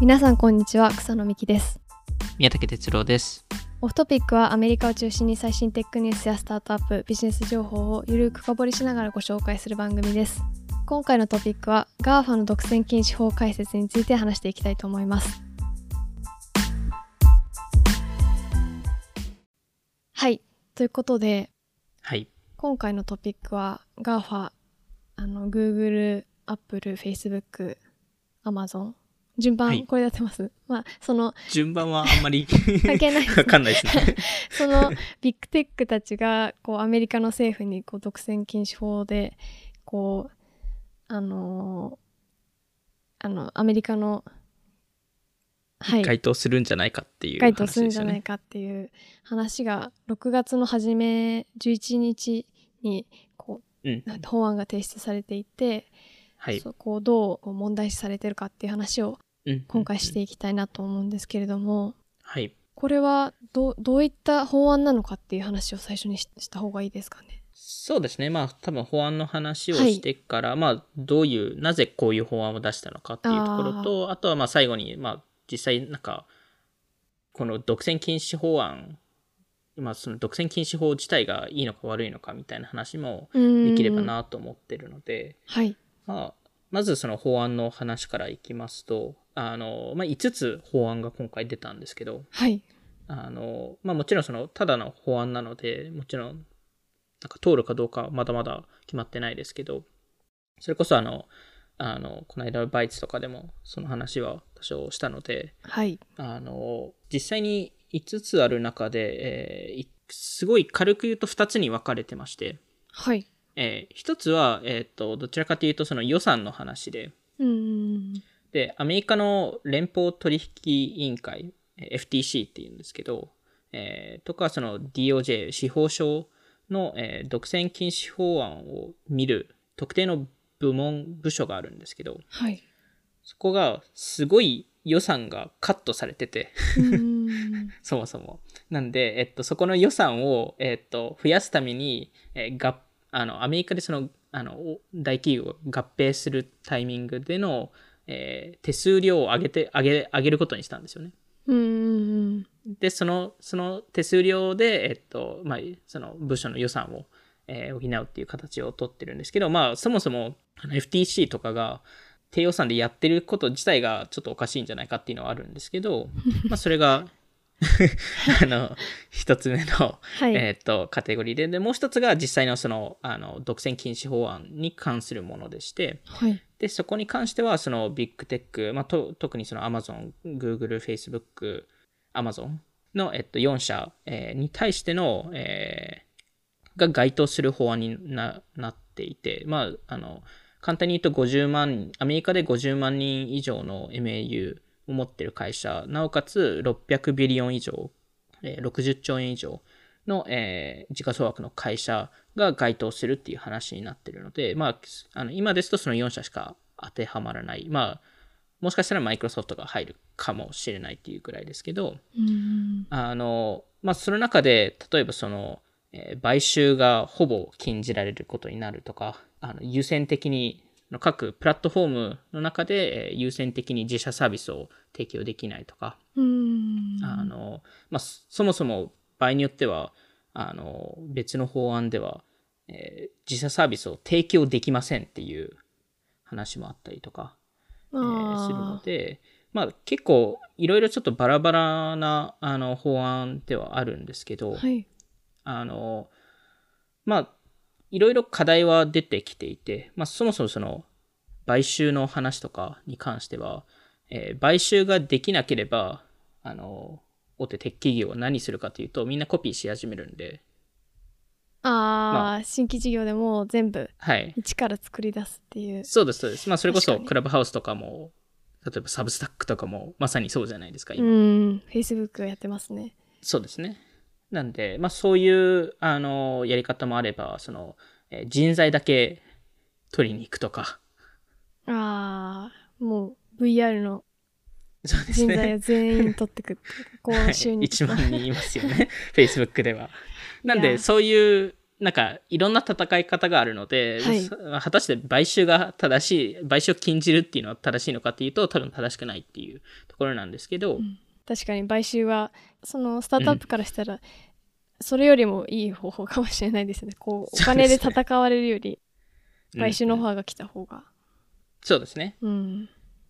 皆さんこんにちは草野美希です宮武哲郎です。オフトピックはアメリカを中心に最新テックニュースやスタートアップビジネス情報をゆるく深掘りしながらご紹介する番組です今回のトピックは GAFA の独占禁止法解説について話していきたいと思いますはいということではい。今回のトピックは GAFA あの Google、Apple、Facebook、Amazon 順番、はいこれでやってます？まあその順番はあんまり 関係ないねわかんないですね。そのビッグテックたちがこうアメリカの政府にこう独占禁止法でこうあのーあのアメリカのはい該当するんじゃないかっていう該当するんじゃないかっていう話が6月の初め11日にこうん。う法案が提出されていて、はい。そこをどう問題視されてるかっていう話をうん今回していきたいなと思うんですけれども、はい。これはどうどういった法案なのかっていう話を最初にしした方がいいですかね。そうですね。まあ、多分法案の話をしてから、まあ、どういう、なぜこういう法案を出したのかっていうところと、あとはまあ、最後に、まあ、実際、なんか、この独占禁止法案、まあ、その独占禁止法自体がいいのか悪いのかみたいな話もでできれば。なと思ってるので、はい。まあ、まずその法案の話からいきますと、あの、まあ、5つ法案が今回出たんですけど、はい。あの、まあ、もちろんその、ただの法案なので、もちろん、なんか通るかどうかはまだまだ決まってないですけど、それこそあの、あの、この間バイツとかでもその話は多少したので、はい。あの、実際に5つある中で、えーいすごい軽く言うと2つに分かれてまして、はい。えー一つは、えっ、と、どちらかというとその予算の話で、うーん。で、アメリカの連邦取引委員会、えー FTC っていうんですけど、えーとか、その DOJ、司法省の、えー独占禁止法案を見る特定の部門、部署があるんですけど、はい。そこがすごい予算がカットされてて。そもそも。なんで、えっと、そこの予算を、えっと、増やすために、えーがあの、アメリカでその、あの、お大企業が合併するタイミングでの、えー手数料を上げて、上げ、上げることにしたんですよね。うーん。で、その、その手数料で、えっと、まあ、その部署の予算を、えー補うっていう形を取ってるんですけど、まあ、そもそも、FTC とかが、低予算でやってること自体がちょっとおかしいんじゃないかっていうのはあるんですけど、まあ、それが、あの、一つ目の、はい。えっと、カテゴリーで、で、もう一つが実際のその、あの、独占禁止法案に関するものでして、はい。で、そこに関しては、そのビッグテック、まあ、と特にその Amazon、Google、Facebook、Amazon の、えっと、4社、えーに対しての、えーが該当する法案にななっていて、まあ、あの、簡単に言うと50万、アメリカで50万人以上の MAU を持ってる会社、なおかつ600ビリオン以上、えー60兆円以上の、えー時価総額の会社が該当するっていう話になってるので、まあ、あの今ですとその4社しか当てはまらない。まあ、もしかしたらマイクロソフトが入るかもしれないっていうくらいですけど。あの、まあ、その中で、例えばその、えー買収がほぼ禁じられることになるとか、あの優先的に、各プラットフォームの中でえー優先的に自社サービスを提供できないとか。あの、まあ、そそもそも場合によっては、あの、別の法案では、えー自社サービスを提供できませんっていう話もあったりとか、えーするのあで、まあ結構いろいろちょっとバラバラなあの法案ではあるんですけど、ーはい。あの、まあ、いろいろ課題は出てきていて、まあそもそもその買収の話とかに関しては、えー買収ができなければ、あの、大手テック企業は何するかというと、みんなコピーし始めるんで、ああ、新規事業でも全部はい。一から作り出すっていう。そうです、そうです。まあそれこそクラブハウスとかも、例えばサブスタックとかもまさにそうじゃないですか、う今。ーん。Facebook やってますね。そうですね。なんで、まあそういう、あの、やり方もあれば、その、えー人材だけ取りに行くとか、ああ、もう VR の。人材を全員取ってくって。こ はいう収入。1万人いますよね。Facebook では。なんで、そういう、なんかいろんな戦い方があるので、はい果たして買収が正しい、買収を禁じるっていうのは正しいのかっていうと多分正しくないっていうところなんですけど、確かに買収はそのスタートアップからしたら、それよりもいい方法かもしれないですね。こう お金で戦われるより買収のオファーが来た方が。そうですね。うん。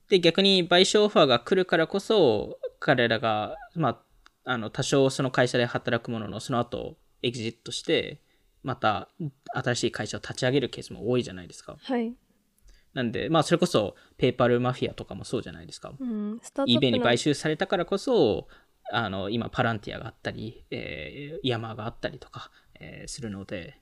で、逆に賠償オファーが来るからこそ、彼らが、まあ、あの、多少その会社で働くものの、その後、エグジットして、また、新しい会社を立ち上げるケースも多いじゃないですか。はい、なんで、まあ、それこそ、ペーパルマフィアとかもそうじゃないですか。うん、eBay にの買収されたからこそ、あの、今、パランティアがあったり、えー、イヤマーがあったりとか、えーするので、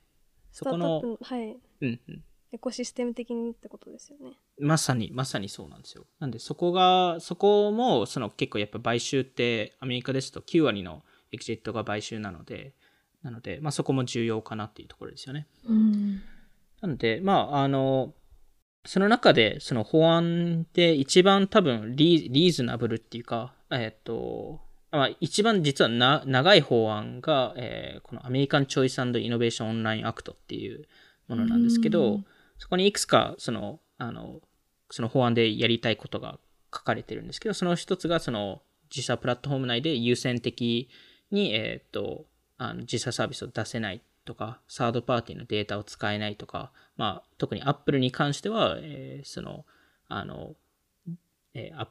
そこの、のはいうんうん。エコシステム的にってことですよねまさに、まさにそうなんですよ。なんで、そこが、そこも、その結構やっぱ買収って、アメリカですと9割のエクジットが買収なので、なので、まあそこも重要かなっていうところですよね。うんなので、まあ、あの、その中で、その法案で一番多分リリーズナブルっていうか、えっ、と、まあ、一番実はな長い法案が、えーこのアメリカン・チョイス・イノベーション・オンライン・アクトっていうものなんですけうどん、そこにいくつか、その、あの、その法案でやりたいことが書かれてるんですけど、その一つが、その、自社プラットフォーム内で優先的に、えっ、と、あの自社サービスを出せないとか、サードパーティーのデータを使えないとか、まあ、特に Apple に関しては、えーその、あの、えーあ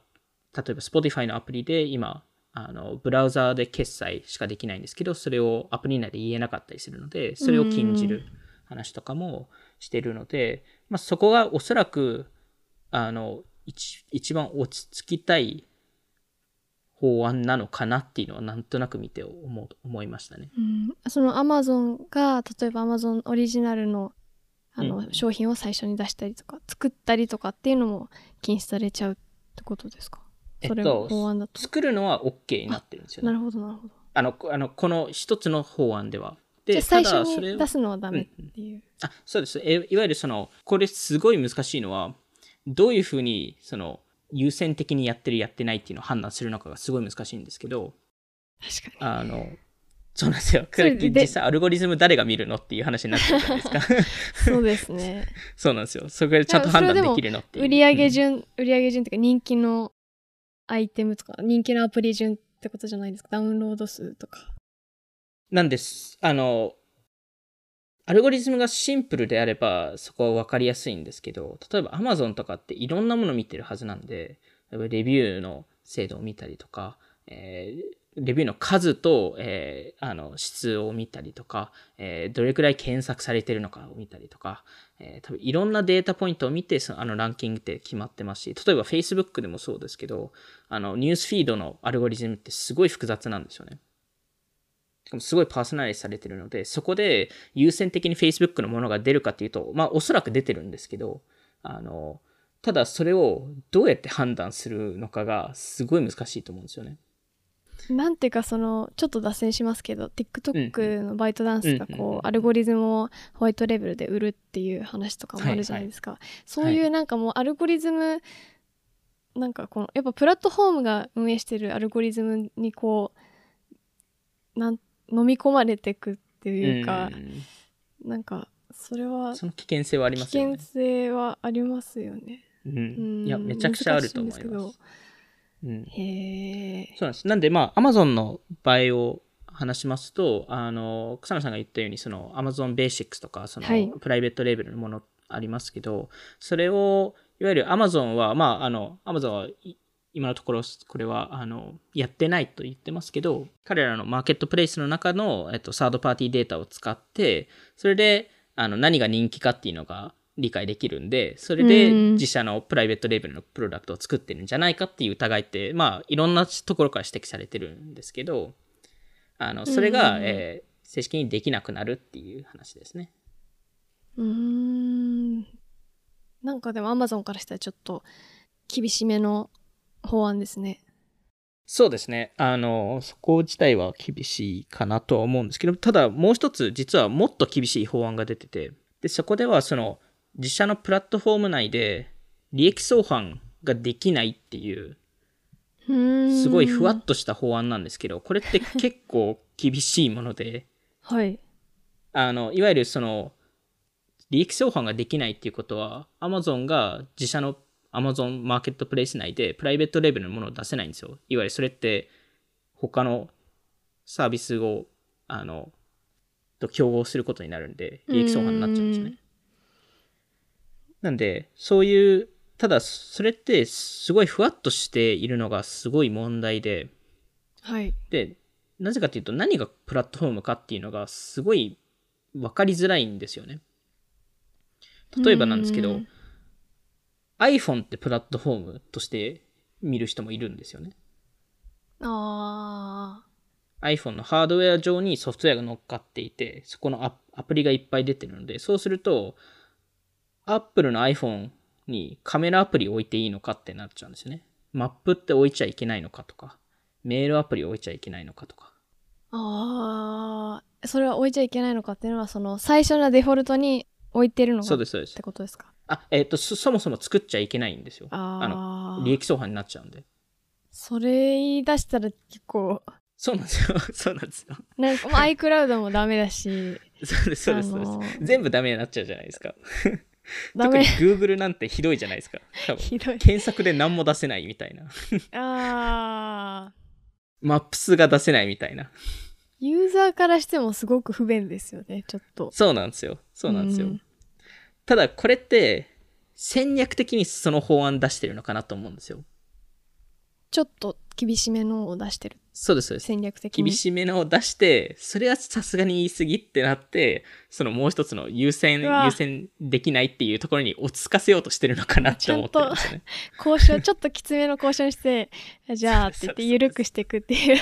例えば Spotify のアプリで今、あの、ブラウザーで決済しかできないんですけど、それをアプリ内で言えなかったりするので、それを禁じる話とかもしてるので、まあ、そこがおそらく、あの、一一番落ち着きたい法案なのかなっていうのはなんとなく見て思う思いましたね。うん、そのアマゾンが例えばアマゾンオリジナルのあの、うん商品を最初に出したりとか作ったりとかっていうのも禁止されちゃうってことですか？それも法案だと、作るのは OK になってるんですよね。なるほどなるほどあの、こあのこの一つの法案では。で、最初に出すのはダメっていう、あ、そうです。えいわゆるその、これすごい難しいのは、どういうふうに、その、優先的にやってるやってないっていうのを判断するのかがすごい難しいんですけど、確かあの、そうなんですよ。実際アルゴリズム誰が見るのっていう話になってるじゃないですか？にそうですね そうなんですよ。そこでちゃんと判断できるのっていう。売上うん順、売上順っていうか人気のアイテムとか人気のアプリ順ってことじゃないですかダウンロード数とかなんです。あの、アルゴリズムがシンプルであれば、そこは分かりやすいんですけど、例えば Amazon とかっていろんなもの見てるはずなんで、例えばレビューの精度を見たりとか、えーレビューの数と、えーあの質を見たりとか、えーどれくらい検索されてるのかを見たりとか、え多分いろんなデータポイントを見て、そのあのランキングって決まってますし、例えば Facebook でもそうですけど、あのニュースフィードのアルゴリズムってすごい複雑なんですよね。しかもすごいパーソナライズされてるので、そこで優先的に Facebook のものが出るかっていうと、まあおそらく出てるんですけど、あの、ただそれをどうやって判断するのかがすごい難しいと思うんですよね。なんていうかそのちょっと脱線しますけど TikTok のバイトダンスがこうアルゴリズムをホワイトレベルで売るっていう話とかもあるじゃないですか、そういうなんかもうアルゴリズムなんかこのやっぱプラットフォームが運営してるアルゴリズムにこうなん飲み込まれてくっていうか、うんなんかそれはその危険性はあり危ますよね険。性はありますよね。ううんん、いや、めちゃくちゃあると思います。うんへえ。そうなんです。なんで、まあ、Amazon の場合を話しますと、あの、草野さんが言ったように、その Amazon Basics とか、その、はいプライベートレーベルのものありますけど、それを、いわゆる Amazon は、まあ、あの、Amazon はい今のところ、これは、あの、やってないと言ってますけど、彼らのマーケットプレイスの中の、えっと、サードパーティーデータを使って、それで、あの、何が人気かっていうのが理解できるんで、それでうん自社のプライベートレーベルのプロダクトを作ってるんじゃないかっていう疑いって、まあ、いろんなところから指摘されてるんですけど、あの、それが、うんえー正式にできなくなるっていう話ですね。うーん。なんかでも Amazon からしたらちょっと厳しめの法案ですね。そうですね。あの、そこ自体は厳しいかなとは思うんですけど、ただもう一つ実はもっと厳しい法案が出てて、で、そこではその自社のプラットフォーム内で利益相反ができないっていう。すごいふわっとした法案なんですけど、これって結構厳しいもので、はい。あの、いわゆるその、利益相反ができないっていうことは、Amazon が自社の Amazon マーケットプレイス内でプライベートレベルのものを出せないんですよ。いわゆるそれって他のサービスを、あの、と競合することになるんで、利益相反になっちゃうんですね。なんで、そういう、ただ、それってすごいふわっとしているのがすごい問題で、はい。で、なぜかというと何がプラットフォームかっていうのがすごい分かりづらいんですよね。例えばなんですけどうん iPhone ってプラットフォームとして見る人もいるんですよね。あ iPhone のハードウェア上にソフトウェアが乗っかっていて、そこのアアプリがいっぱい出てるので、そうすると、Apple の iPhone にカメラアプリ置いていいのかってなっちゃうんですよね。マップって置いちゃいけないのかとか、メールアプリ置いちゃいけないのかとか。あ。ああ。それは置いちゃいけないのかっていうのは、その最初のデフォルトに置いてるのがそうです、そうですって。ことですか？あ、えっ、とそ、そもそも作っちゃいけないんですよ。ああの、あ。利益相反になっちゃうんで。それ言い出したら結構、そうなんですよ。そうなんですよ。なんか、まあ、iCloud もダメだし、そうです、そうです、そうです。あのー全部ダメになっちゃうじゃないですか。特に。Google なんてひどいじゃないですか。多分ひどい。検索で何も出せないみたいな。ああ。マップスが出せないみたいな。ユーザーからしてもすごく不便ですよね、ちょっと。そうなんですよ。そうなんですよ。うんただ、これって、戦略的にその法案出してるのかなと思うんですよ。ちょっと厳しめのを出してる。そうです、そうです。戦略的に。厳しめのを出して、それはさすがに言い過ぎってなって、そのもう一つの優先、優先できないっていうところに落ち着かせようとしてるのかなって思ってるんですよね。交渉、ちょっときつめの交渉して、じゃあって言って緩くしていくっていう。い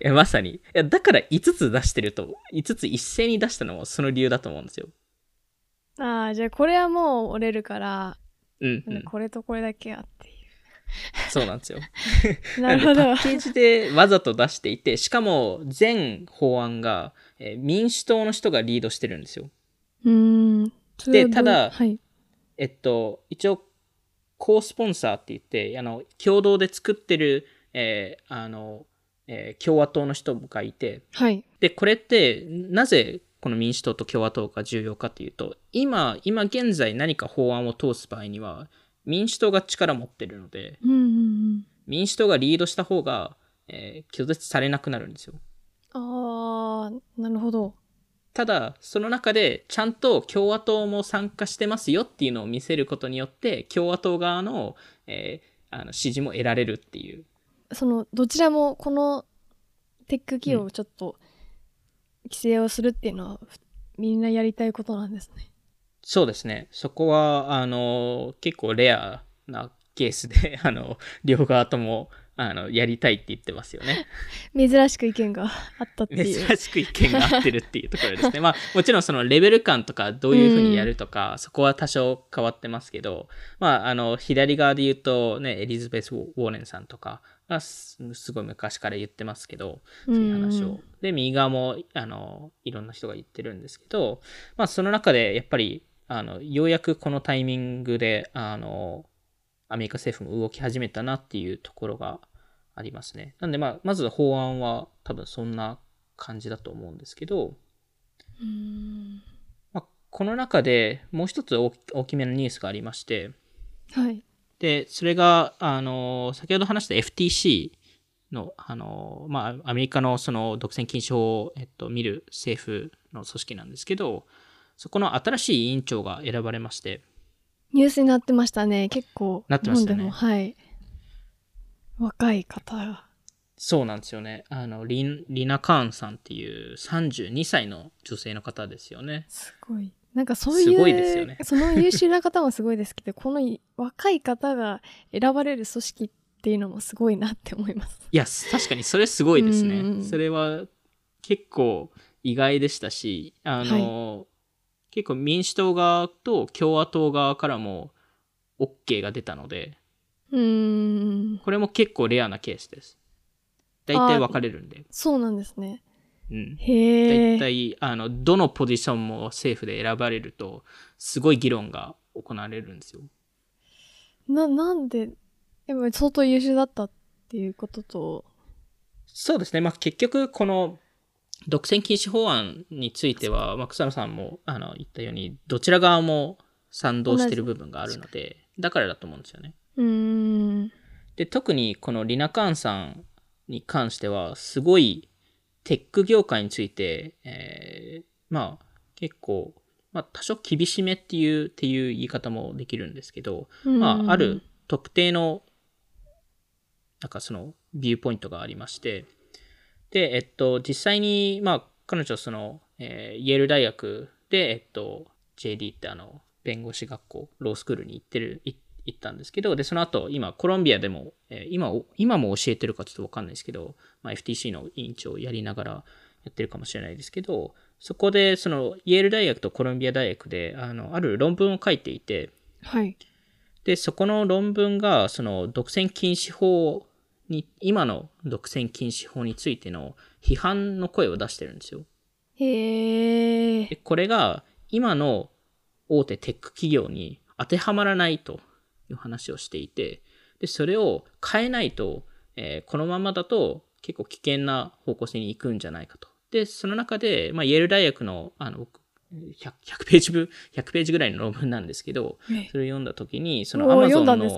や、まさに。いや、だから5つ出してると、5つ一斉に出したのもその理由だと思うんですよ。ああ、じゃあこれはもう折れるから、うん、うん。これとこれだけやっていそうなんですよ。う。なるほどパ。ッケージでわざと出していて、しかも全法案が、えー民主党の人がリードしてるんですよ。うーん。それはどう？ただはい。えっと、一応、コースポンサーって言って、あの、共同で作ってる、えーあの、えー共和党の人がいて、はい。で、これって、なぜこの民主党と共和党が重要かというと、今、今現在何か法案を通す場合には、民主党が力を持ってるので、うんうんうん。民主党がリードした方が、えー拒絶されなくなるんですよ。ああ、なるほど。ただ、その中でちゃんと共和党も参加してますよっていうのを見せることによって、共和党側の,、えーあの支持も得られるっていう。その、どちらもこのテック企業をちょっと規制をするっていうのは、ふみんなやりたいことなんですね。そうですね。そこは、あの、結構レアなケースで、あの、両側とも、あの、やりたいって言ってますよね。珍しく意見があったっていう。珍しく意見が合ってるっていうところですね。まあ、もちろんそのレベル感とかどういうふうにやるとか、そこは多少変わってますけど、まあ、あの、左側で言うと、ね、エリザベス・ウォーレンさんとかがすすごい昔から言ってますけど、そういう話を。で、右側も、あの、いろんな人が言ってるんですけど、まあ、その中でやっぱり、あの、ようやくこのタイミングで、あの、アメリカ政府も動き始めたなっていうところがありますね。なんで、まあ、まず法案は多分そんな感じだと思うんですけど、うんまあ、この中でもう一つ大大きめのニュースがありまして、はい。で、それが、あの、先ほど話した FTC の、あの、まあ、アメリカのその独占禁止法を、えっと、見る政府の組織なんですけど、そこの新しい委員長が選ばれまして、ニュースになってましたね。結構。なってましたねはい。若い方が。そうなんですよね。あの、リンリナ・カーンさんっていう32歳の女性の方ですよね。すごい。なんかそういう、すごいですよねその優秀な方もすごいですけど、このい若い方が選ばれる組織っていうのもすごいなって思います。いや、確かにそれすごいですね。うんそれは結構意外でしたし、あの、結構民主党側と共和党側からも OK が出たので、うーん。これも結構レアなケースです。大体分かれるんで。そうなんですね。うん。へえ。大体、あの、どのポジションも政府で選ばれると、すごい議論が行われるんですよ。な、なんで、相当優秀だったっていうことと、そうですね。まあ、結局、この独占禁止法案については、まあ、草野さんもあの言ったように、どちら側も賛同している部分があるので、だからだと思うんですよね。うーん。で、特にこのリナカーンさんに関しては、すごいテック業界について、えーまあ、結構、まあ、多少厳しめっていう、っていう言い方もできるんですけど、まあ、ある特定の、なんかその、ビューポイントがありまして、で、えっと、実際に、まあ、彼女、その、えーイェール大学で、えっと、JD ってあの、弁護士学校、ロースクールに行ってる、い行ったんですけど、で、その後、今、コロンビアでも、えー今お、今も教えてるかちょっとわかんないですけど、まあ、FTC の委員長をやりながらやってるかもしれないですけど、そこで、その、イェール大学とコロンビア大学で、あの、ある論文を書いていて、はい。で、そこの論文が、その、独占禁止法に、今の独占禁止法についての批判の声を出してるんですよ。へえで。これが、今の大手テック企業に当てはまらないという話をしていて、で、それを変えないと、えーこのままだと結構危険な方向性に行くんじゃないかと。で、その中で、まあ、イェール大学の、あの、僕 100, 100ページ分、100ページぐらいの論文なんですけど、えそれを読んだ時に、そのおー Amazon の、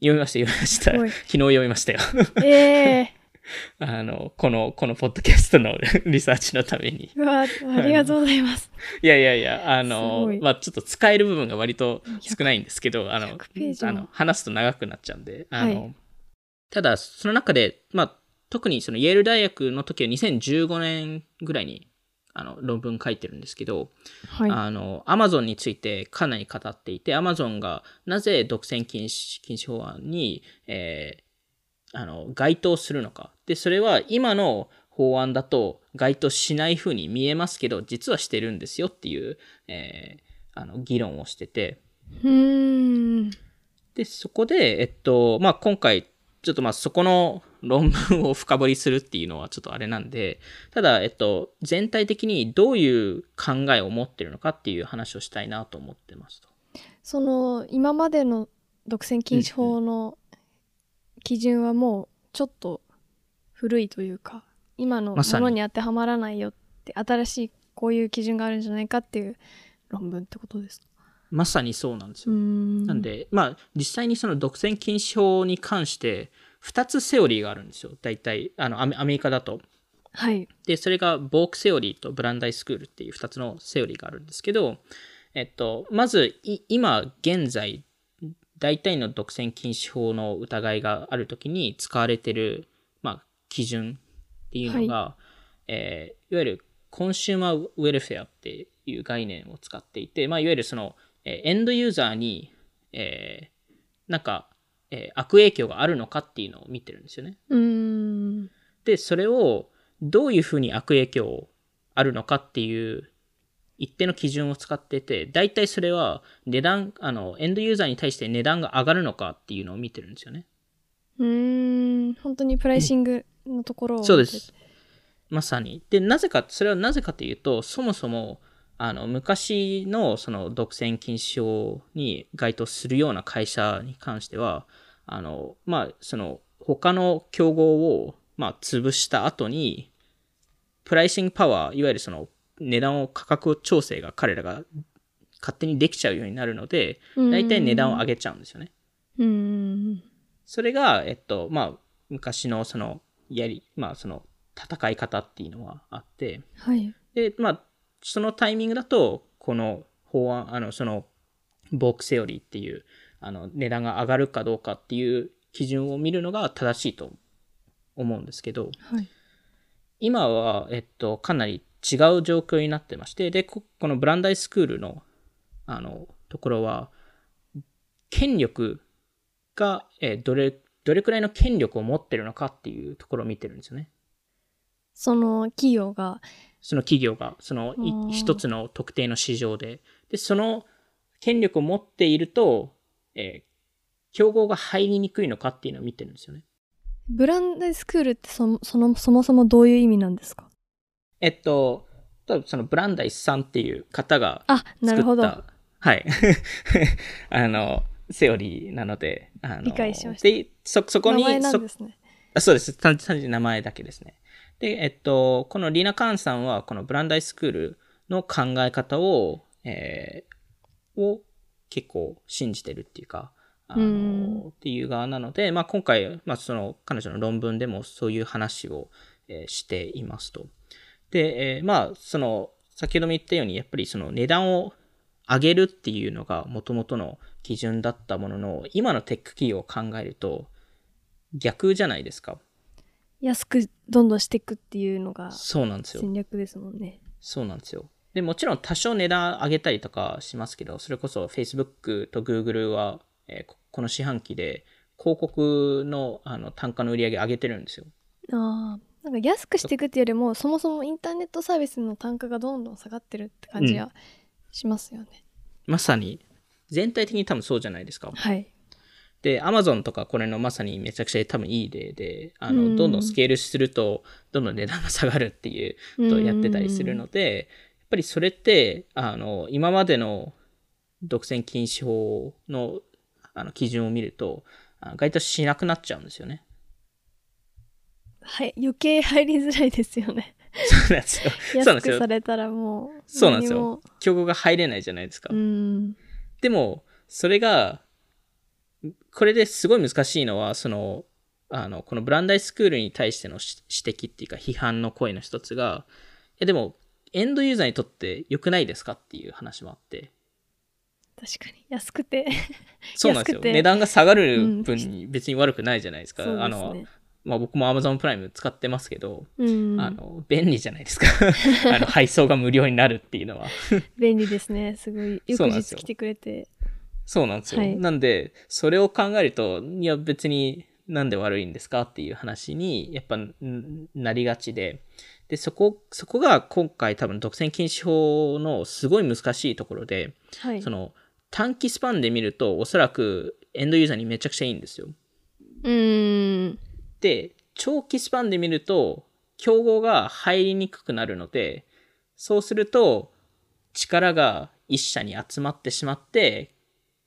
読みました、読みました。昨日読みましたよ。ええ あの、この、このポッドキャストの リサーチのために。うわ、ありがとうございます。いやいやいや、あすのまあちょっと使える部分が割と少ないんですけど、あの100ペー、ジもあの話すと長くなっちゃうんで、あの、はいただ、その中で、まあ特にそのイェール大学の時は2015年ぐらいに、あの、論文書いてるんですけど、はい。あの、アマゾンについてかなり語っていて、アマゾンがなぜ独占禁止禁止法案に、えーあの、該当するのか。で、それは今の法案だと該当しない風に見えますけど、実はしてるんですよっていう、えーあの、議論をしてて。で、そこで、えっと、まあ、今回、ちょっとまあ、そこの論文を深掘りするっていうのはちょっとあれなんで、ただ、えっと、全体的にどういう考えを持ってるのかっていう話をしたいなと思ってますと。その今までの独占禁止法の基準はもうちょっと古いというか今のものに当てはまらないよって新しいこういう基準があるんじゃないかっていう論文ってことですか？まさにそうなんですよ。なんで、まあ、実際にその独占禁止法に関して、2つセオリーがあるんですよ。大体、あの、アメアメリカだと。はいで、それが、ボークセオリーとブランダイスクールっていう2つのセオリーがあるんですけど、えっと、まず、い今、現在、大体の独占禁止法の疑いがあるときに使われてる、まあ、基準っていうのが、えーいわゆるコンシューマーウェルフェアっていう概念を使っていて、まあ、いわゆるその、えーエンドユーザーに、えーなんか、えー悪影響があるのかっていうのを見てるんですよね。で、それをどういうふうに悪影響あるのかっていう一定の基準を使ってて、大体それは値段、あの、エンドユーザーに対して値段が上がるのかっていうのを見てるんですよね。うーん本当にプライシングのところをそうです。まさに。で、なぜか、それはなぜかというと、そもそも、あの、昔のその独占禁止法に該当するような会社に関しては、あの、まあ、その、他の競合を、まあ、潰した後に、プライシングパワー、いわゆるその、値段を価格調整が彼らが勝手にできちゃうようになるので、大体値段を上げちゃうんですよね。うーん。それが、えっと、まあ、昔のその、やり、まあ、その、戦い方っていうのはあって、はい。で、まあ、そのタイミングだと、この法案、あの、その、ボークセオリーっていう、あの、値段が上がるかどうかっていう基準を見るのが正しいと思うんですけど、はい。今は、えっと、かなり違う状況になってまして、で、ここのブランダイスクールの、あの、ところは、権力が、えーどれ、どれくらいの権力を持ってるのかっていうところを見てるんですよね。その企業がその企業が、その一つの特定の市場で。で、その権力を持っていると、えー競合が入りにくいのかっていうのを見てるんですよね。ブランドスクールってそもそのそもそもどういう意味なんですか？えっと、そのブランダイスさんっていう方があなるほど作った、はい。あの、セオリーなので、あの理解しましたで、そ、そこに、名前なんそですねあそうです。単単純に名前だけですね。で、えっと、このリナ・カーンさんは、このブランダイスクールの考え方を、えー、を結構信じてるっていうか、あの、うんっていう側なので、まあ今回、まあその彼女の論文でもそういう話を、えーしていますと。で、えーまあその、先ほども言ったように、やっぱりその値段を上げるっていうのが元々の基準だったものの、今のテック企業を考えると逆じゃないですか。安くどんどんしていくっていうのがそうなんですよ。戦略ですもんね。そうなんですよ。で、もちろん多少値段上げたりとかしますけど、それこそ Facebook と Google は、えーここの四半期で広告のあの単価の売り上げ上げてるんですよ。ああ、なんか安くしていくっていうよりも、そもそもインターネットサービスの単価がどんどん下がってるって感じはしますよね。まさに、全体的に多分そうじゃないですか。はい。で、Amazon とかこれのまさにめちゃくちゃ多分いい例で、あの、うんどんどんスケールすると、どんどん値段が下がるっていうことをやってたりするので、やっぱりそれって、あの、今までの独占禁止法のあの基準を見ると、あ該当しなくなっちゃうんですよね。はい、余計入りづらいですよね。そうなんですよ。そうなんですよさ。れたらもう。そうなんです何よ。競合が入れないじゃないですか。でも、それが、これですごい難しいのは、その、あの、このブランダイスクールに対してのし指摘っていうか批判の声の一つが、いやでも、エンドユーザーにとって良くないですかっていう話もあって。確かに。安くて。そうなんですよ。値段が下がる分に別に悪くないじゃないですか。そうあの、ですね。まあ僕も Amazon プライム使ってますけど、うん。あの、便利じゃないですか。あの、配送が無料になるっていうのは。便利ですね。すごい。翌そうなんですよ日来てくれて。そうなんですよ。はいなんで、それを考えると、いや別になんで悪いんですかっていう話に、やっぱんなりがちで、で、そこ、そこが今回多分独占禁止法のすごい難しいところで、はいそ。の短期スパンで見るとおそらくエンドユーザーにめちゃくちゃいいんですよ。うーん。で、長期スパンで見ると、競合が入りにくくなるので、そうすると、力が一社に集まってしまって、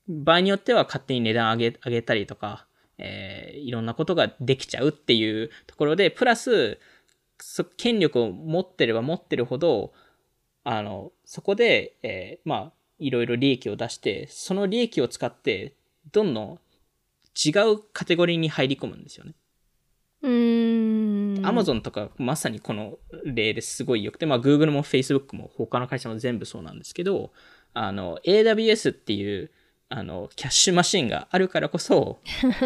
場合によっては勝手に値段上げ上げたりとか、えーいろんなことができちゃうっていうところで、プラス、権力を持ってれば持ってるほど、あの、そこで、えーまあ、いろいろ利益を出して、その利益を使って、どんどん違うカテゴリーに入り込むんですよね。うーん。アマゾンとかまさにこの例ですごい良くて、まあ Google も Facebook も他の会社も全部そうなんですけど、あの AWS っていうあのキャッシュマシンがあるからこそ、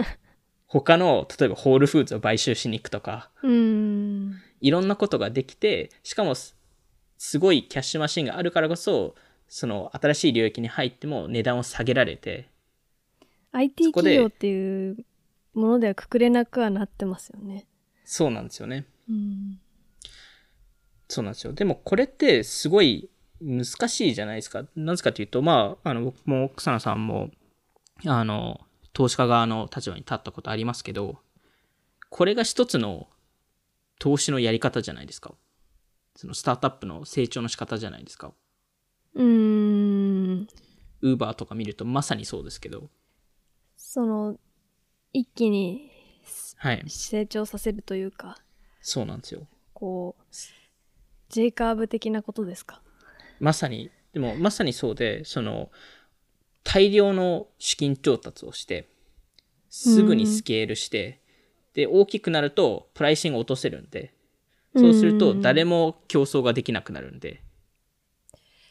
他の例えばホールフーズを買収しに行くとか。いろんなことができて、しかもすすごいキャッシュマシンがあるからこそ、その新しい領域に入っても値段を下げられて、IT 企業っていうものではくくれなくはなってますよね。そうなんですよね。うん。そうなんですよ。でもこれってすごい難しいじゃないですか。なぜかというと、まあ、あの、僕も草野さんも、あの、投資家側の立場に立ったことありますけど、これが一つの投資のやり方じゃないですか。そのスタートアップの成長の仕方じゃないですか。うーん。ウーバーとか見るとまさにそうですけど。その、一気にはい。成長させるというか、そうなんですよ。こう、J カーブ的なことですか？まさに、でもまさにそうで、その、大量の資金調達をして、すぐにスケールして、で、大きくなるとプライシングを落とせるんで、そうすると誰も競争ができなくなるんで、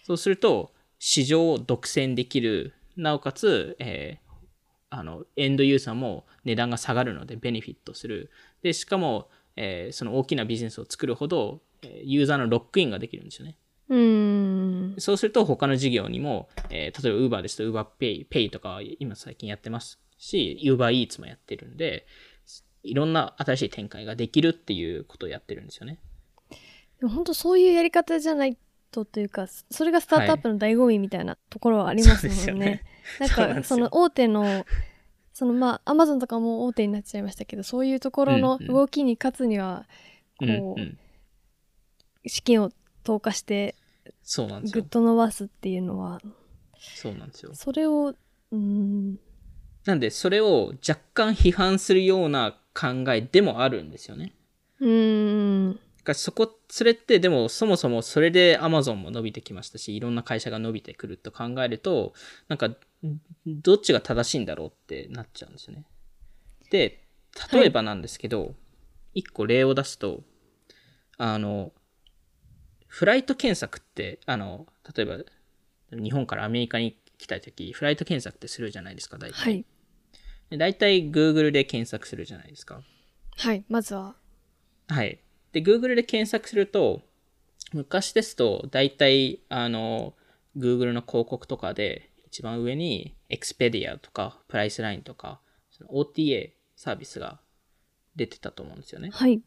そうすると市場を独占できる、なおかつ、えーあの、エンドユーザーも値段が下がるのでベネフィットする。で、しかも、えーその大きなビジネスを作るほど、えーユーザーのロックインができるんですよね。うーん。そうすると他の事業にも、えー例えば Uber ですと UberPay Pay とかは今最近やってますし、UberEats もやってるんで、いろんな新しい展開ができるっていうことをやってるんですよね。でも本当そういうやり方じゃないとというか、それがスタートアップの醍醐味みたいなところはありますもんね。そうですよねなんか、その大手の、そのまあ、アマゾンとかも大手になっちゃいましたけど、そういうところのうんうん動きに勝つには、うんこううん。資金を投下して、そうなんですよ。ぐっと伸ばすっていうのは、そうなんですよ。それを、うーん、なんで、それを若干批判するような考えでもあるんですよね。うーん、かそこ、それってでもそもそもそれで Amazon も伸びてきましたし、いろんな会社が伸びてくると考えると、なんか、どっちが正しいんだろうってなっちゃうんですよね。で、例えばなんですけど、一、個例を出すと、あの、フライト検索って、あの、例えば、日本からアメリカに来た時、フライト検索ってするじゃないですか、大体。はい。で大体 Google で検索するじゃないですか。はい。まずは。はい。で、Google で検索すると、昔ですと、大体、あの、Google の広告とかで、一番上に、Expedia とか、プライスラインとか、その OTA サービスが出てたと思うんですよね。はい。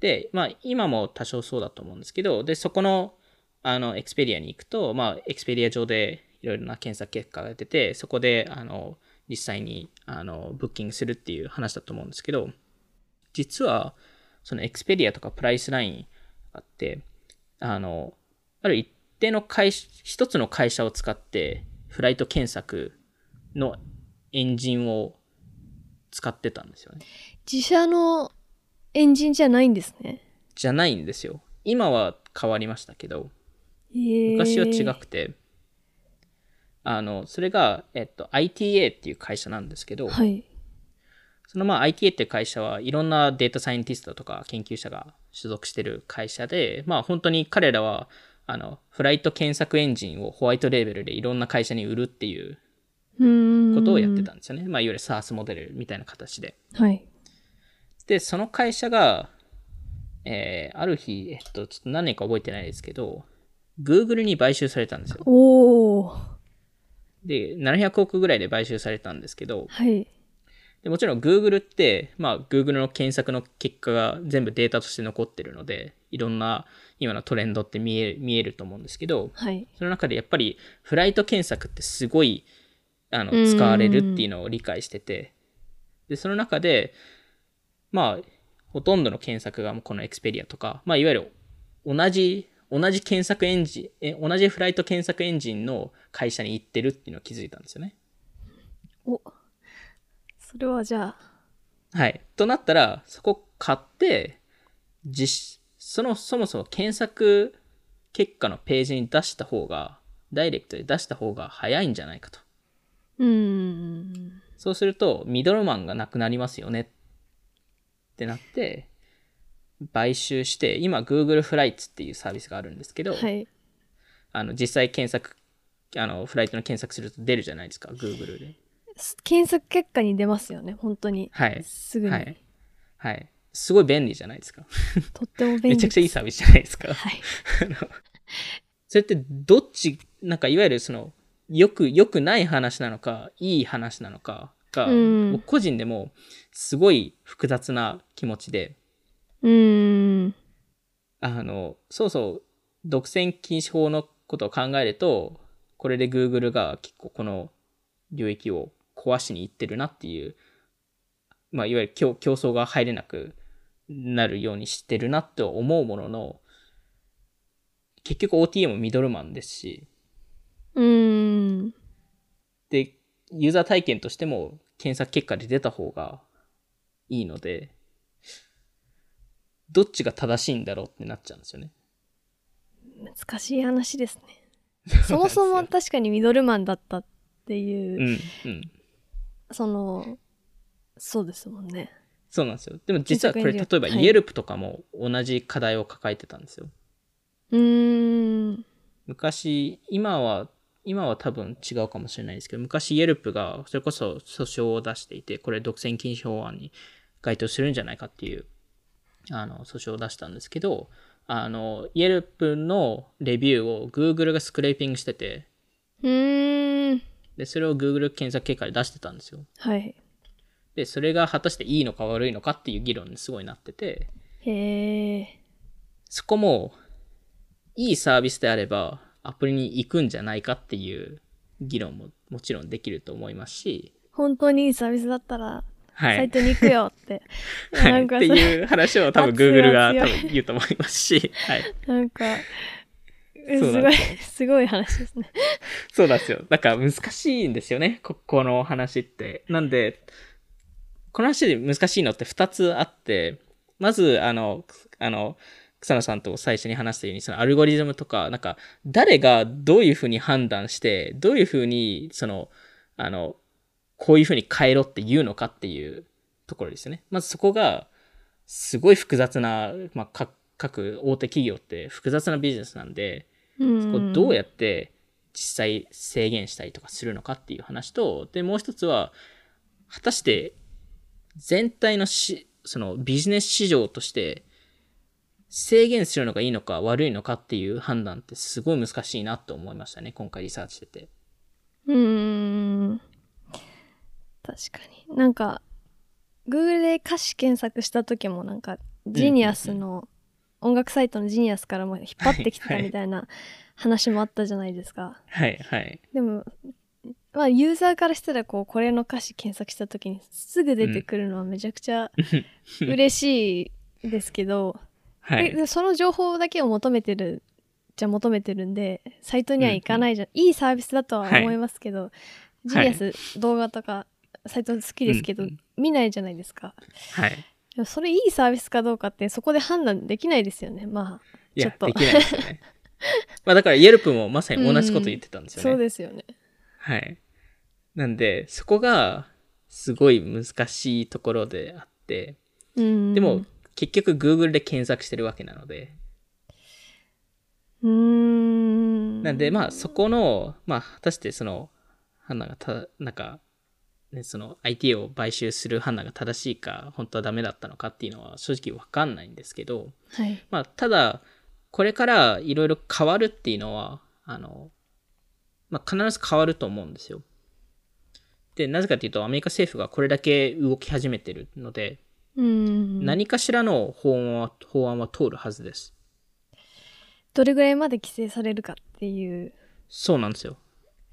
で、まあ、今も多少そうだと思うんですけど、で、そこの、あの、Expedia に行くと、まあ、Expedia 上でいろいろな検索結果が出て、そこで、あの、実際に、あの、ブッキングするっていう話だと思うんですけど、実は、その Expedia とかプライスラインがあって、あの、ある一定の会社、一つの会社を使って、フライト検索のエンジンを使ってたんですよね。自社のエンジンじゃないんですね。じゃないんですよ。今は変わりましたけど、へー昔は違くて、あの、それが、えっと、ITA っていう会社なんですけど、はい。そのまあ ITA っていう会社はいろんなデータサイエンティストとか研究者が所属してる会社で、まあ本当に彼らは、あの、フライト検索エンジンをホワイトレーベルでいろんな会社に売るっていう。ことをやってたんですよね。まあいわゆる SaaS モデルみたいな形で。はい。で、その会社が、えーある日、えっと、ちょっと何年か覚えてないですけど、Google に買収されたんですよ。おー。で、700億ぐらいで買収されたんですけど、はい。でもちろん Google って、まあ Google の検索の結果が全部データとして残ってるので、いろんな今のトレンドって見え見えると思うんですけど、はい。その中でやっぱりフライト検索ってすごいあのうん使われるっていうのを理解してて、で、その中で、まあ、ほとんどの検索がこの Expedia とか、まあ、いわゆる同じ、同じ検索エンジン、え同じフライト検索エンジンの会社に行ってるっていうのを気づいたんですよね。お。それはじゃあ。はい。となったら、そこ買って、実、その、そもそも検索結果のページに出した方が、ダイレクトで出した方が早いんじゃないかと。うーん。そうすると、ミドルマンがなくなりますよねってなって、買収して、今 Google フライツっていうサービスがあるんですけど、はい。あの、実際検索、あの、フライトの検索すると出るじゃないですか、Google で。検索結果に出ますよね、本当に。はい。すぐに。はい。はい。すごい便利じゃないですか。とっても便利。めちゃくちゃいいサービスじゃないですか。はい。それってどっち、なんかいわゆるその、よく、よくない話なのか、いい話なのかが、うん僕個人でもすごい複雑な気持ちで、うーん。あの、そうそう、独占禁止法のことを考えると、これで Google が結構この領域を壊しに行ってるなっていう、まあ、いわゆる競競争が入れなくなるようにしてるなと思うものの、結局 OTA もミドルマンですし、うーん。で、ユーザー体験としても検索結果で出た方がいいので、どっちが正しいんだろうってなっちゃうんですよね。難しい話ですね。そもそも確かにミドルマンだったっていうう、ん、うん。その、そうですもんね。そうなんですよ。でも実はこれ、例えばイエルプとかも同じ課題を抱えてたんですよ。うーん。昔、今は、今は多分違うかもしれないですけど、昔イエルプがそれこそ訴訟を出していて、これ独占禁止法案に該当するんじゃないかっていう、あの、訴訟を出したんですけど、あの、イエルプのレビューを Google がスクレーピングしてて、うーん。で、それを Google 検索結果で出してたんですよ。はい。で、それが果たしていいのか悪いのかっていう議論にすごいなってて、へえ。そこも、いいサービスであれば、アプリに行くんじゃないかっていう議論ももちろんできると思いますし、本当にいいサービスだったら、はい。サイトに行くよって。はい、なんかそっていう話を多分 Google が多分言うと思いますし、はい。なんか、すごい すごい話ですね。そうなんですよ。だから難しいんですよね、ここの話って。なんで、この話で難しいのって2つあって、まず、あの、あの、草野さんと最初に話したように、そのアルゴリズムとか、なんか、誰がどういうふうに判断して、どういうふうに、その、あの、こういうふうに変えろって言うのかっていうところですよね。まずそこが、すごい複雑な、まあ、か各大手企業って複雑なビジネスなんで、うんそこをどうやって実際制限したりとかするのかっていう話と、で、もう一つは、果たして全体のし、そのビジネス市場として制限するのがいいのか悪いのかっていう判断ってすごい難しいなと思いましたね。今回リサーチしてて。うーん確かになんか Google で歌詞検索した時もなんかジニアスの音楽サイトのジニアスからも引っ張ってきてたみたいな話もあったじゃないですか。はい、はい。でもまあユーザーからしたらこうこれの歌詞検索した時にすぐ出てくるのはめちゃくちゃ嬉しいですけど、はい。その情報だけを求めてるじゃ求めてるんでサイトには行かないじゃん、いいサービスだとは思いますけど、ジニアス動画とかサイト好きですけど、うんうん見ないじゃないですかはい。でもそれいいサービスかどうかってそこで判断できないですよね。まあいやちょっ、と。できないですよね。まあだから、イェルプもまさに同じこと言ってたんですよね。そうですよね。はい。なんで、そこが、すごい難しいところであって、うん。でも、結局 Google で検索してるわけなので、うーん。なんで、まあ、そこの、まあ、果たしてその、判断がた、なんか、ね、その IT を買収する判断が正しいか、本当はダメだったのかっていうのは正直わかんないんですけど、はいまあ、ただ、これからいろいろ変わるっていうのは、あの、まあ、必ず変わると思うんですよ。で、なぜかというと、アメリカ政府がこれだけ動き始めてるので、うん何かしらの法案は、法案は通るはずです。どれぐらいまで規制されるかっていうそうなんですよ。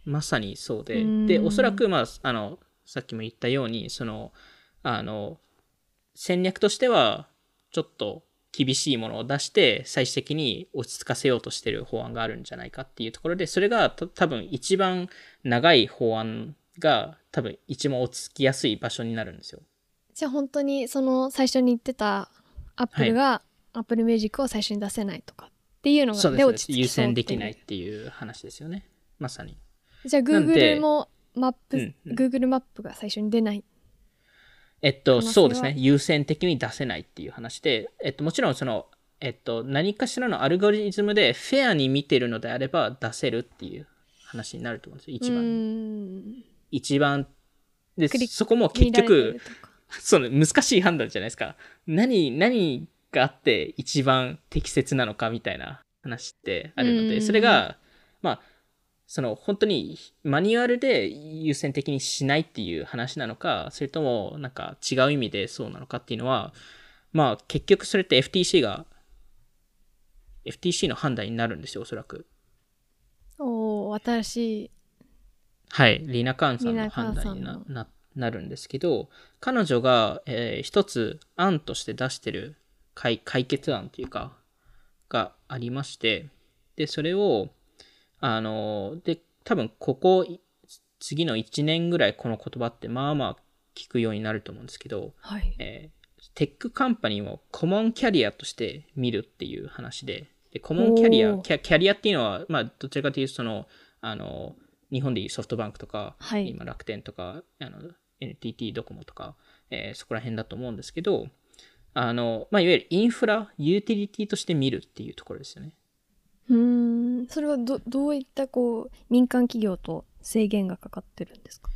まさにそうで。うんで、おそらく、まあ、あの、さっきも言ったように、その、あの、戦略としては、ちょっと厳しいものを出して、最終的に落ち着かせようとしてる法案があるんじゃないかっていうところで、それがた多分一番長い法案が多分一番落ち着きやすい場所になるんですよ。じゃあ本当にその最初に言ってたApple が Apple Music を最初に出せないとかっていうの。がで落ち着きそう優先できないっていう話ですよね。まさに。じゃあなんで Google もマップ、うんうん Google マップが最初に出ないえっと、そうですね。優先的に出せないっていう話で、えっと、もちろんその、えっと、何かしらのアルゴリズムでフェアに見てるのであれば出せるっていう話になると思うんですよ。一う番。一番。で、そこも結局その難しい判断じゃないですか。何、何があって一番適切なのかみたいな話ってあるので、うんそれが、まあ、その本当にマニュアルで優先的にしないっていう話なのか、それともなんか違う意味でそうなのかっていうのは、まあ結局それって FTC が、FTC の判断になるんですよ、おそらく。おー新しい。はい、リナ・カーンさんの判断になななるんですけど、彼女が、えー一つ案として出してる解解決案というか、がありまして、で、それを、あの、で、多分ここ、い次の1年ぐらいこの言葉ってまあまあ聞くようになると思うんですけど、はい。えー tech company を common carrier として見るっていう話で、で common carrier キャ、 carrier っていうのは、まあ、どちらかというと、その、あの、日本でいうソフトバンクとか、はい。今楽天とか、あの、NTT ドコモとか、えーそこら辺だと思うんですけど、あの、まあ、いわゆるインフラ、ユーティリティとして見るっていうところですよね。それはどどういったこう民間企業と制限がかかってるんですか？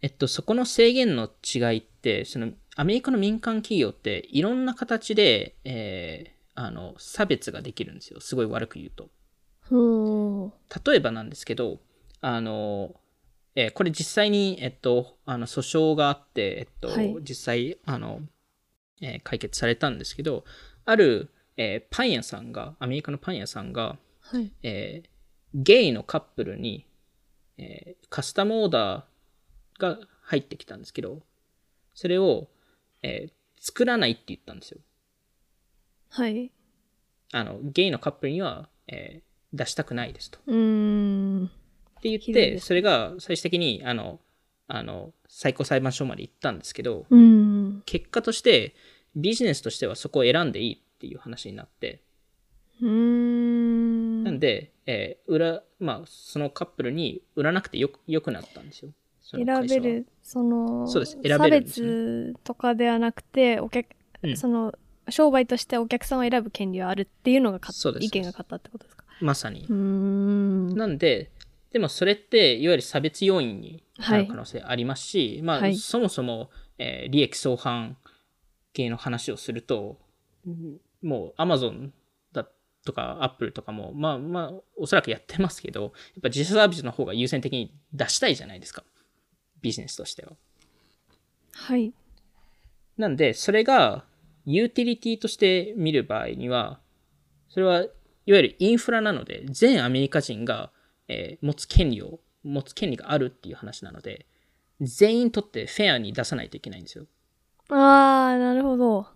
えっと、そこの制限の違いって、その、アメリカの民間企業って、いろんな形で、えーあの、差別ができるんですよ。すごい悪く言うと。例えばなんですけど、あの、えーこれ実際に、えっと、あの、訴訟があって、えっと、はい実際、あの、えー解決されたんですけど、ある、えーパン屋さんが、アメリカのパン屋さんが、はい。えーゲイのカップルに、えーカスタムオーダーが入ってきたんですけど、それを、えー作らないって言ったんですよ。はい。あの、ゲイのカップルには、えー出したくないですと。うーん。って言って、それが最終的に、あの、あの、最高裁判所まで行ったんですけど、結果として、ビジネスとしてはそこを選んでいいっていう話になって、うーんなんで、えー売ら、まあ、そのカップルに売らなくてよく、よくなったんですよ。選べるそのそうです。選べるね。差別とかではなくてお客、うん。その商売としてお客さんを選ぶ権利はあるっていうのが意見が勝ったってことですか？まさに。なんで、でもそれって、いわゆる差別要因になはい。る可能性ありますし、まあ、はい。そもそも、えー利益相反系の話をすると、もう Amazon だとか Apple とかも、まあまあ、おそらくやってますけど、やっぱ自社サービスの方が優先的に出したいじゃないですか。ビジネスとしては。はいなんで、それがユーティリティとして見る場合には、それはいわゆるインフラなので、全アメリカ人が、えー持つ権利を、持つ権利があるっていう話なので、全員にとってフェアに出さないといけないんですよ。あーなるほど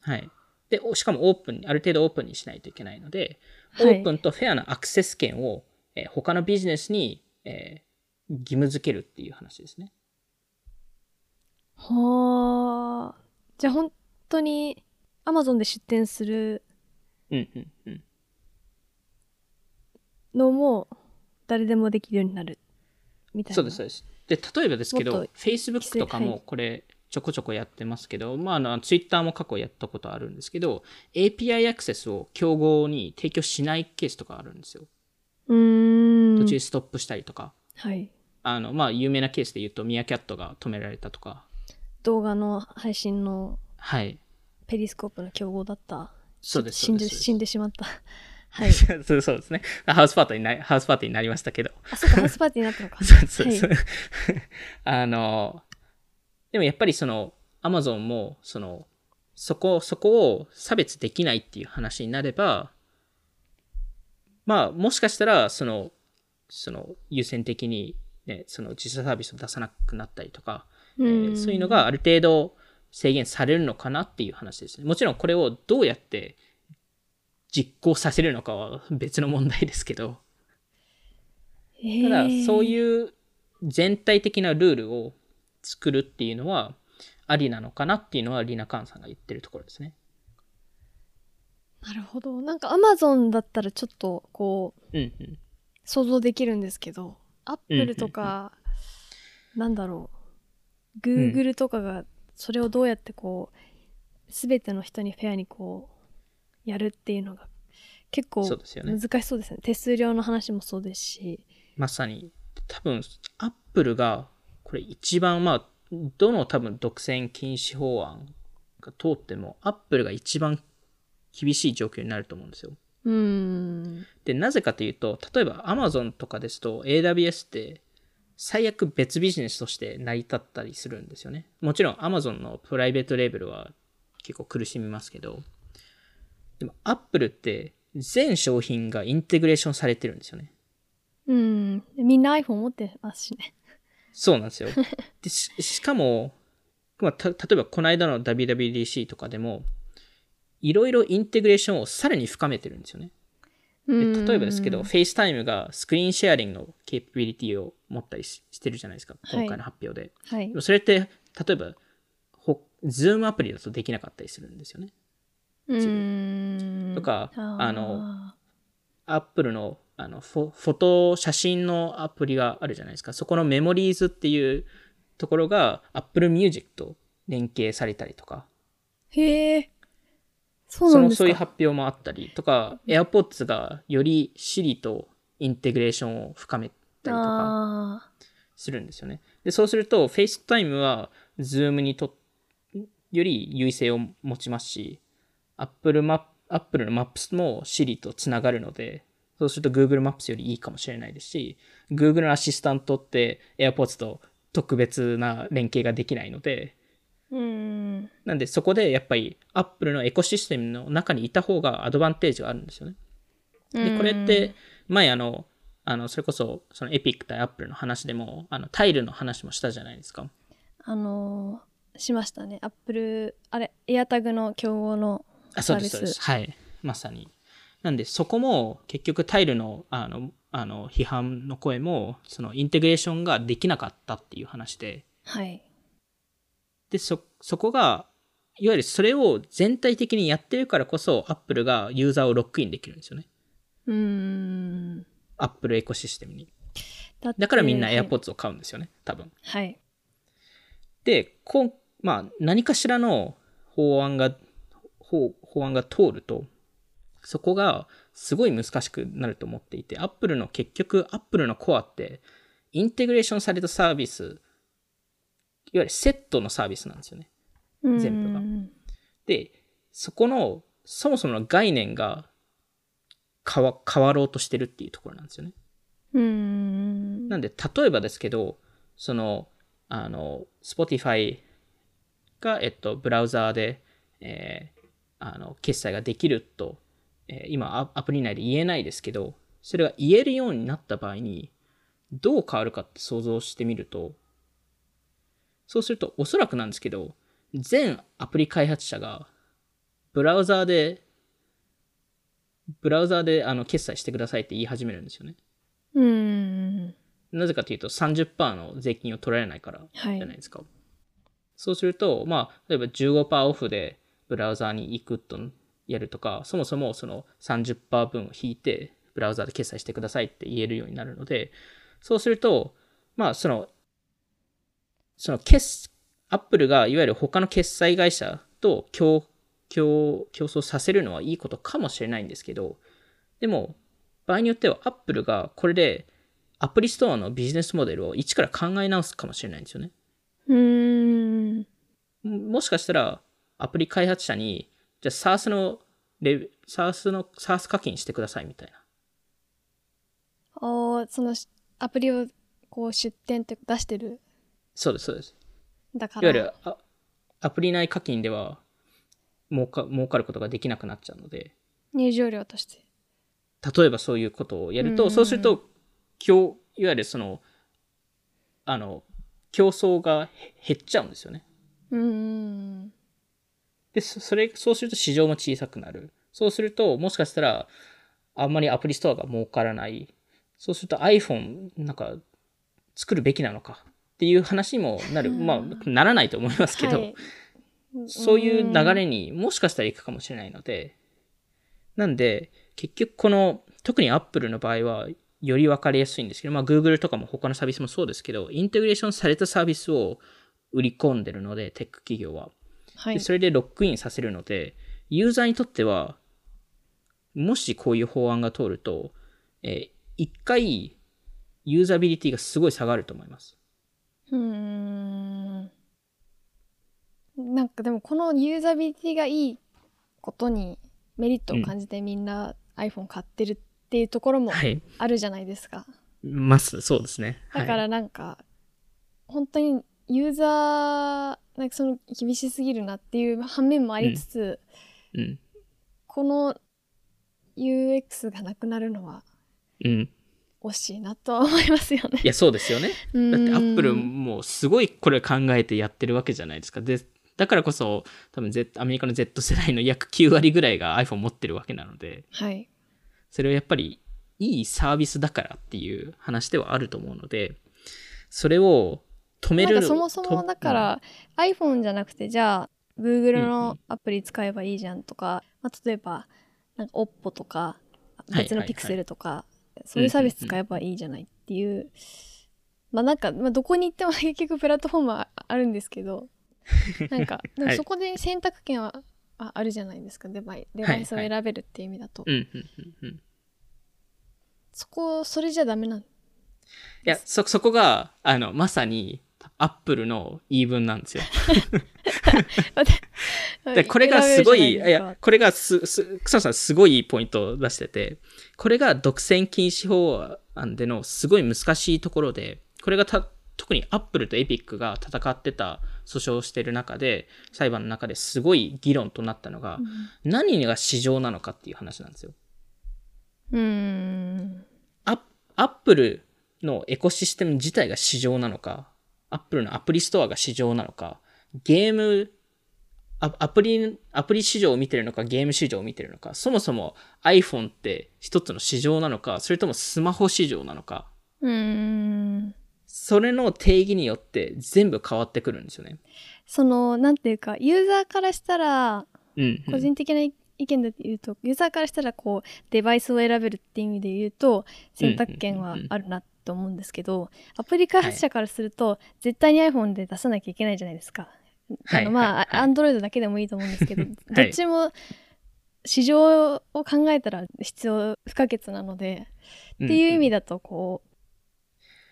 はい。で、おしかもオープンに、ある程度オープンにしないといけないので、オはいープンとフェアなアクセス権を、えー他のビジネスに、えー義務付けるっていう話ですね。はあじゃあ本当にアマゾンで出店するうんうんうん。のも誰でもできるようになるみたいなそうです、そうです。で、例えばですけど Facebook とかはいもこれ、ちょこちょこやってますけど、まあ、あの、Twitter も過去やったことあるんですけど、API アクセスを競合に提供しないケースとかあるんですよ。うーん途中ストップしたりとか。はいあの、まあ、有名なケースで言うと、ミヤキャットが止められたとか。動画の配信のはい。ペリスコープの競合だったそうです。死んでそうです死んでしまった はいそうそうですね。ハウスパーティーになり、ハウスパーティーになりましたけど。あそうかハウスパーティーになったのか そうそうそう。はい あの、でもやっぱりその、アマゾンも、その、そこ、そこを差別できないっていう話になれば、まあ、もしかしたら、その、その、優先的に、ね、その自社サービスを出さなくなったりとか、えーそういうのがある程度制限されるのかなっていう話ですね。もちろんこれをどうやって実行させるのかは別の問題ですけど、ただそうういう全体的なルールを作るっていうのはありなのかなっていうのはリナ・カーンさんが言ってるところですね。なるほど。なんかアマゾンだったらちょっとこううんうん。想像できるんですけどアップルとか、なんだろう。グーグルとかがそれをどうやってこう全ての人にフェアにこうやるっていうのが結構そうですよね。難しそうですね。手数料の話もそうですし。まさに多分アップルがこれ一番まあどの多分独占禁止法案が通ってもアップルが一番厳しい状況になると思うんですよ。うーんで、なぜかというと、例えば Amazon とかですと AWS って最悪別ビジネスとして成り立ったりするんですよね。もちろん Amazon のプライベートレーベルは結構苦しみますけど、でも Apple って全商品がインテグレーションされてるんですよね。うんでみんな iPhone 持ってますしねそうなんですよ。でししかも、まあ、た例えばこの間の WWDC とかでも、いろいろインテグレーションをさらに深めてるんですよね。でうん例えばですけど、FaceTime がスクリーンシェアリングのケーパビリティを持ったりししてるじゃないですか、今回の発表で。はいでもそれって、例えば、ほ Zoom アプリだとできなかったりするんですよね。うーんとかあの Apple のあのフォフォト、写真のアプリがあるじゃないですか。そこのメモリーズっていうところが Apple Music と連携されたりとか、へえそうそなんですかのそういう発表もあったりとか、AirPods がより Siri とインテグレーションを深めたりとかあするんですよね。で、そうすると FaceTime は Zoom にとより優位性を持ちますし、Apple マ Apple の Maps も Siri とつながるので、そうすると Google Maps よりいいかもしれないですし、Google のアシスタントって AirPods と特別な連携ができないので、ーうんなんでそこでやっぱり Apple のエコシステムの中にいた方がアドバンテージがあるんですよね。で、これって前あの、あの、それこそそのエピック対 Apple の話でも、あの、タイルの話もしたじゃないですか。あのーしましたねアップルあれエアタグの競合のあ、そうです、そうです。はい。まさに。なんで、そこも結局タイルの、あの、あの、批判の声も、そのインテグレーションができなかったっていう話で、はいで、そ、そこが、いわゆるそれを全体的にやってるからこそ、Apple がユーザーをロックインできるんですよね。うーん Apple エコシステムに。だだからみんなはい AirPods を買うんですよね、多分。はいで、こんまあ、何かしらの法案が、法法案が通ると、そこがすごい難しくなると思っていて、Apple の結局、Apple のコアって、インテグレーションされたサービス、いわゆるセットのサービスなんですよね。全部がうんで、そこの、そもそもの概念が変わ変わろうとしてるっていうところなんですよね。んなんで、例えばですけど、その、あの、Spotify が、えっと、ブラウザーで、えーあの、決済ができると、えー今ア、アプリ内で言えないですけど、それが言えるようになった場合に、どう変わるかって想像してみると、そうすると、おそらくなんですけど、全アプリ開発者が、ブラウザーで、ブラウザーであの決済してくださいって言い始めるんですよね。うーんなぜかというと30%の税金を取られないからはいじゃないですか。そうすると、まあ、例えば15%オフでブラウザーに行くとやるとか、そもそもその30%分を引いてブラウザーで決済してくださいって言えるようになるので、そうすると、まあ、その、その決、アップルがいわゆる他の決済会社と競競競争させるのはいいことかもしれないんですけど、でも、場合によってはアップルがこれでアプリストアのビジネスモデルを一から考え直すかもしれないんですよね。うーんももしかしたらアプリ開発者に、じゃあ SARS のレベ、SARS の、SARS 課金してくださいみたいな。おーそのしアプリをこう出店って出してる？そうです、そうです。だからいわゆるあアプリ内課金では儲か儲かることができなくなっちゃうので、入場料として例えばそういうことをやると、うんうんうんそうすると、競いわゆるその、あの、競争がへ減っちゃうんですよね。うーんで、そそれ、そうすると市場も小さくなる。そうすると、もしかしたら、あんまりアプリストアが儲からない。そうすると iPhone、なんか、作るべきなのか？っていう話にもなる。まあ、ならないと思いますけど、はいそういう流れにもしかしたら行くかもしれないので、なんで、結局この、特に Apple の場合は、より分かりやすいんですけど、まあ Google とかも他のサービスもそうですけど、インテグレーションされたサービスを売り込んでるので、テック企業は。はいでそれでロックインさせるので、ユーザーにとっては、もしこういう法案が通ると、えー一回、ユーザビリティがすごい下がると思います。うーんなんかでもこのユーザビリティがいいことにメリットを感じてみんな iPhone 買ってるっていうところもはい。あるじゃないですか。ます、そうですね。だかはい、らなんか、本当にユーザーなんかその厳しすぎるなっていう反面もありつつ、うん。この UX がなくなるのはうん。惜しいなとは思いますよね。いや、そうですよね。だ だってアップルもすごいこれ考えてやってるわけじゃないですか。で、だからこそ多分、Z、アメリカの Z 世代の約9割ぐらいが iPhone 持ってるわけなので、はい。それはやっぱりいいサービスだからっていう話ではあると思うので、それを止めるそもそもとだから、iPhone じゃなくてじゃあ Google うんうのんアプリ使えばいいじゃんとか、まあ、例えばなんか OPPO とかはい別の Pixel とか、そういうサービス使えばいいじゃないっていう、まあなんか、まあ、どこに行っても 結局プラットフォームはあるんですけどなんか でもはいそこで選択権はああるじゃないですかデバイデバイスを選べるっていう意味だと、うん、うん、うん、うん。そこそれじゃダメなんいや、そ、そこが、あの、まさに、アップルの言い分なんですよ。で、これがすごい、いや、これがす、す、草野さんすごいいいポイントを出してて、これが独占禁止法案でのすごい難しいところで、これがた、特にアップルとエピックが戦ってた訴訟をしている中で、裁判の中ですごい議論となったのが、何が市場なのかっていう話なんですよ。うーんアップルのエコシステム自体が市場なのか、アップルのアプリストアが市場なのか、ゲーム、アアプリ、アプリ市場を見てるのか、ゲーム市場を見てるのか、そもそも iPhone って一つの市場なのか、それともスマホ市場なのか、うーん。それの定義によって全部変わってくるんですよね。そのなんていうかユーザーからしたらうん、うん。個人的な意見で言うと、ユーザーからしたらこうデバイスを選べるっていう意味で言うと選択権はあるなと思うんですけど、アプリ開発者からすると、絶対に iPhone で出さなきゃいけないじゃないですか。はい。あのまあ、はい。はい。Android だけでもいいと思うんですけど、どっちも市場を考えたら必要不可欠なので、っていう意味だとこう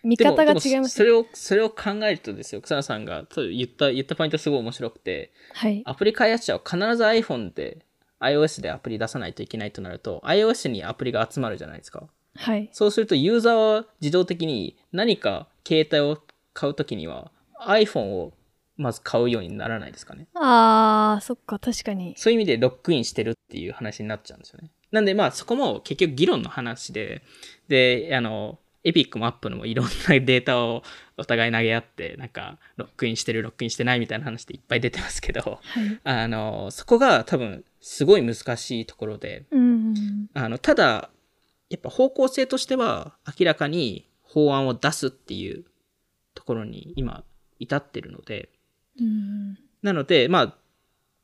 見方が違いますそれを、それを考えるとですよ、草野さんが言った、言ったポイントすごい面白くて、はい。アプリ開発者は必ず iPhone で、iOS でアプリ出さないといけないとなると、iOS にアプリが集まるじゃないですか。はいそうするとユーザーは自動的に何か携帯を買うときには iPhone をまず買うようにならないですかね。あーそっか確かにそういう意味でロックインしてるっていう話になっちゃうんですよね。なんでまあそこも結局議論の話で、で、あの、エピックもアップルもいろんなデータをお互い投げ合って、なんかロックインしてる、ロックインしてないみたいな話でいっぱい出てますけど、はいあの、そこが多分すごい難しいところで、うんあの、ただ、やっぱ方向性としては明らかに法案を出すっていうところに今至ってるので、うんなので、まあ、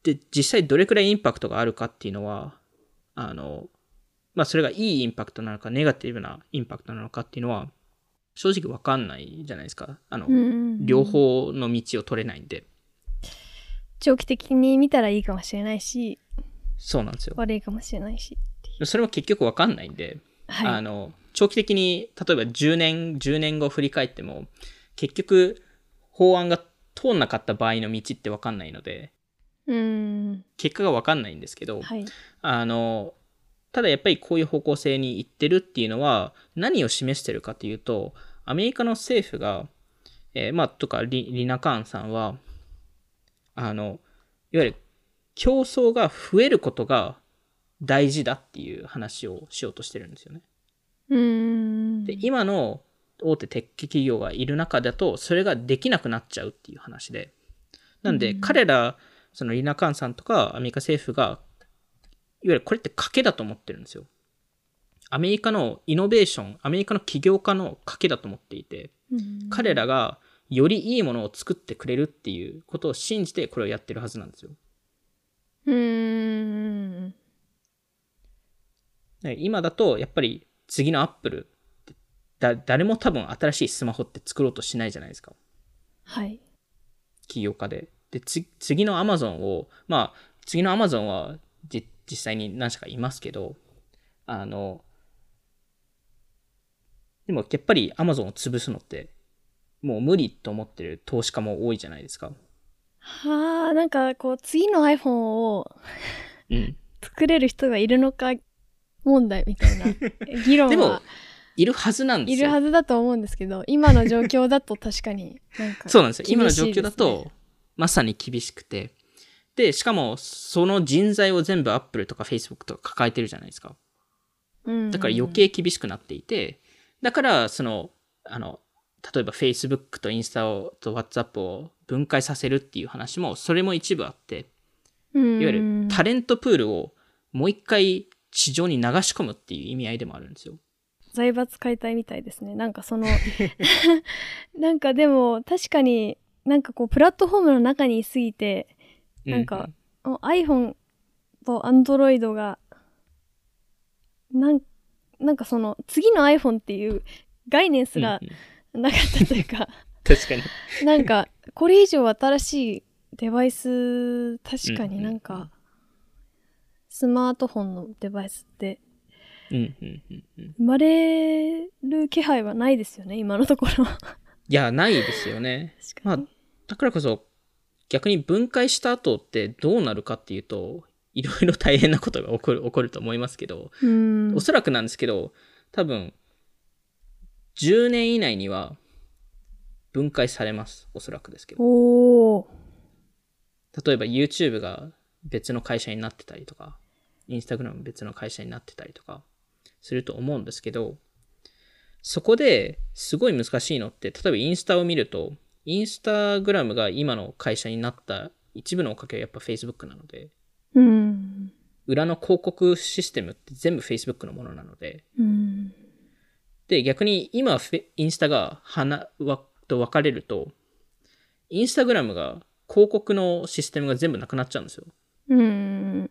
で、実際どれくらいインパクトがあるかっていうのは、あの、まあ、それがいいインパクトなのか、ネガティブなインパクトなのかっていうのは、正直わかんないじゃないですか。あの、うん両方の道を取れないんで。長期的に見たらいいかもしれないしそうなんですよ。悪いかもしれないしそれも結局わかんないんで、はい。あの、長期的に、例えば10年、10年後振り返っても、結局、法案が通んなかった場合の道ってわかんないので、うん。結果がわかんないんですけど、はい。あの、ただやっぱりこういう方向性に行ってるっていうのは、何を示してるかというと、アメリカの政府が、えーまあ、とかリ、リナカーンさんは、あの、いわゆる競争が増えることが大事だっていう話をしようとしてるんですよね。うんで、今の大手テック企業がいる中だと、それができなくなっちゃうっていう話で。なんで、彼ら、そのリナカーンさんとかアメリカ政府が、いわゆるこれって賭けだと思ってるんですよ。アメリカのイノベーション、アメリカの起業家の賭けだと思っていて、うん彼らがよりいいものを作ってくれるっていうことを信じてこれをやってるはずなんですよ。うんで今だと、やっぱり次のアップルだ、誰も多分新しいスマホって作ろうとしないじゃないですか。はい起業家で。で、つ次のアマゾンを、まあ、次のアマゾンはじ実際に何社かいますけど、あの、でもやっぱりアマゾンを潰すのって、もう無理と思ってる投資家も多いじゃないですか。はあなんかこう次の iPhone をうん。作れる人がいるのか問題みたいな 議論でもは、いるはずなんですよ。いるはずだと思うんですけど今の状況だと確かになんか そうなんですよ。今の状況だと、まさに厳しくて。で、しかも、その人材を全部アップルとかフェイスブックとか抱えてるじゃないですか。うんだから余計厳しくなっていて、だから、その、あの、例えば Facebook とインスタをと WhatsApp を分解させるっていう話も、それも一部あって、いいわゆるタレントプールをもう一回市場に流し込むっていう意味合いでもあるんですよ。財閥解体みたいですねなんかその なんかでも確かになんかこうプラットフォームの中にいすぎてなんかもう iPhone と Android がなんなんかその次の iPhone っていう概念すらうんうんなかったというか、確かに。なんかこれ以上新しいデバイス確かになんかスマートフォンのデバイスってうんうんうんうん生まれる気配はないですよね今のところは。いや、ないですよね。まあだからこそ、逆に分解した後ってどうなるかっていうと、いろいろ大変なことが起こる、起こると思いますけど、うんおそらくなんですけど、多分、10年以内には分解されます。おそらくですけど。例えば YouTube が別の会社になってたりとか、Instagram 別の会社になってたりとかすると思うんですけど、そこですごい難しいのって、例えばインスタを見ると、インスタグラムが今の会社になった一部のおかげはやっぱ Facebook なので、うん裏の広告システムって全部 Facebook のものなので、うんで、逆に今、インスタが花わと分かれると、インスタグラムが広告のシステムが全部なくなっちゃうんですよ。うん。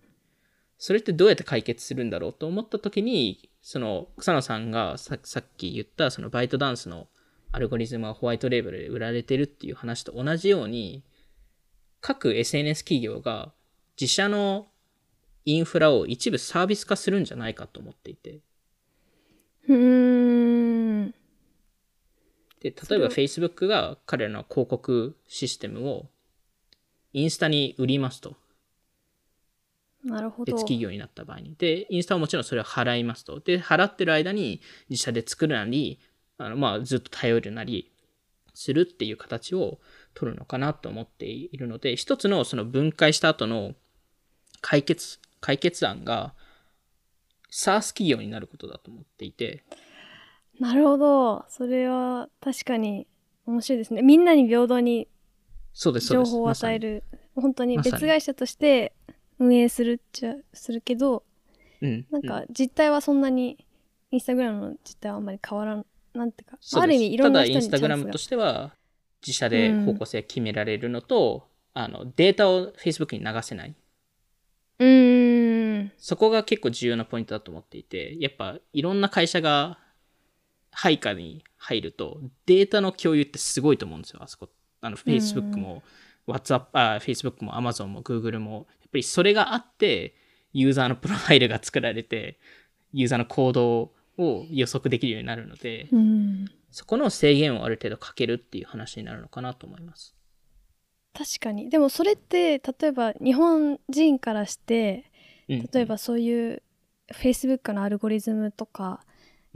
それってどうやって解決するんだろうと思った時に、その草野さんがささっき言ったそのバイトダンスのアルゴリズムはホワイトレーベルで売られてるっていう話と同じように、各 SNS 企業が自社のインフラを一部サービス化するんじゃないかと思っていて。うーん。で、例えば Facebook が彼らの広告システムをインスタに売りますと。なるほど。別企業になった場合に。で、インスタはもちろんそれを払いますと。で、払ってる間に自社で作るなり、あのまあ、ずっと頼るなりするっていう形を取るのかなと思っているので、一つのその分解した後の解決、解決案が SaaS 企業になることだと思っていて、なるほど。それは確かに面白いですね。みんなに平等に。情報を与える。本当に別会社として運営するっちゃするけど、うん。なんうんか実態はそんなに、インスタグラムの実態はあんまり変わらん、なんていうか、ある意味いろんな人にただインスタグラムとしては自社で方向性決められるのと、あのデータを Facebook に流せない。うーん。そこが結構重要なポイントだと思っていて、やっぱいろんな会社が配下に入ると、データの共有ってすごいと思うんですよ、あそこ。あの、Facebook も、WhatsApp、あ、Facebook も Amazon も Google も、やっぱりそれがあって、ユーザーのプロファイルが作られて、ユーザーの行動を予測できるようになるので、うん。そこの制限をある程度かけるっていう話になるのかなと思います。確かに。でもそれって、例えば日本人からして、うん例えばそういう Facebook のアルゴリズムとか、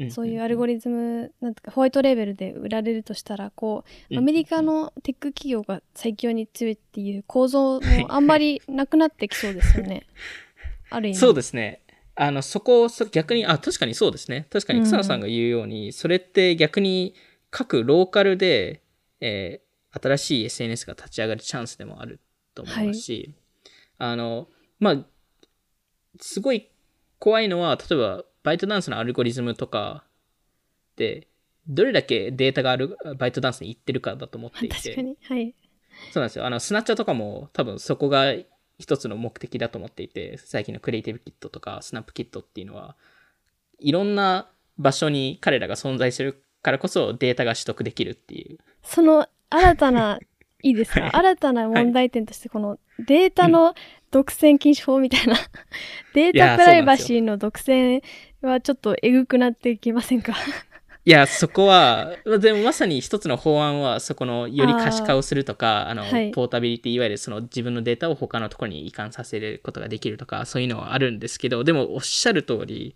そういうアルゴリズムなんていうかホワイトレーベルで売られるとしたらこうアメリカのテック企業が最強に強いっていう構造もあんまりなくなってきそうですよね。ある意味。そうですね。あの、そこをそ逆に、あ、確かにそうですね。確かに草野さんが言うように、それって逆に各ローカルで、えー新しい SNS が立ち上がるチャンスでもあると思いますし、あの、まあ、すごい怖いのは、例えば、バイトダンスのアルゴリズムとかで、どれだけデータがあるバイトダンスに行ってるかだと思っていて。確かに。はい。そうなんですよ。あの、スナッチャーとかも多分そこが一つの目的だと思っていて、最近のクリエイティブキットとかスナップキットっていうのは、いろんな場所に彼らが存在するからこそデータが取得できるっていう。その新たな、いいですか、はい新たな問題点として、このデータの独占禁止法みたいな、データプライバシーの独占はちょっとえぐくなってきませんか？いや、そこは、でもまさに一つの法案は、そこのより可視化をするとか、あの、はいポータビリティ、いわゆるその自分のデータを他のところに移管させることができるとか、そういうのはあるんですけど、でもおっしゃる通り、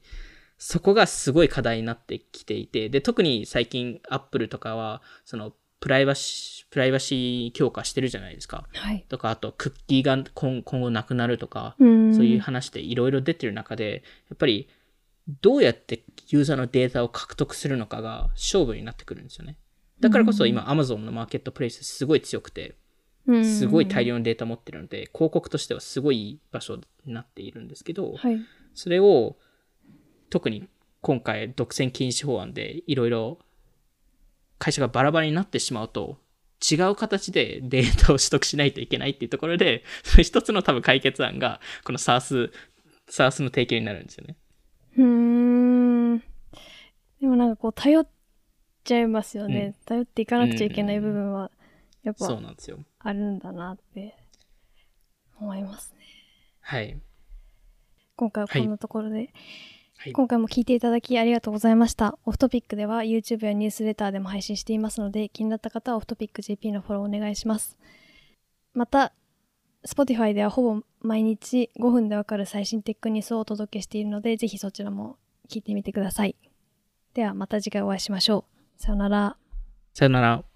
そこがすごい課題になってきていて、で、特に最近、アップルとかは、その、プライバシー、プライバシー強化してるじゃないですか。はい。とか、あと、クッキーが今今後なくなるとか、うんそういう話でいろいろ出てる中で、やっぱりどうやってユーザーのデータを獲得するのかが勝負になってくるんですよね。だからこそ今 Amazon のマーケットプレイスすごい強くて、うんすごい大量のデータ持ってるので、広告としてはすごい場所になっているんですけど、はい。それを特に今回独占禁止法案でいろいろ会社がバラバラになってしまうと、違う形でデータを取得しないといけないっていうところで、一つの多分解決案が、この SARS、SARS の提供になるんですよね。うーん。でもなんかこう、頼っちゃいますよね。頼っていかなくちゃいけない部分は、やっそうぱなんですよ。あるんだなって思いますね。はい。今回はこんなところで、はい。今回も聞いていただきありがとうございました。オフトピックでは YouTube やニュースレターでも配信していますので、気になった方はオフトピック JP のフォローお願いします。また、Spotify ではほぼ毎日5分でわかる最新テックニュースをお届けしているので、ぜひそちらも聞いてみてください。ではまた次回お会いしましょう。さよなら。さよなら。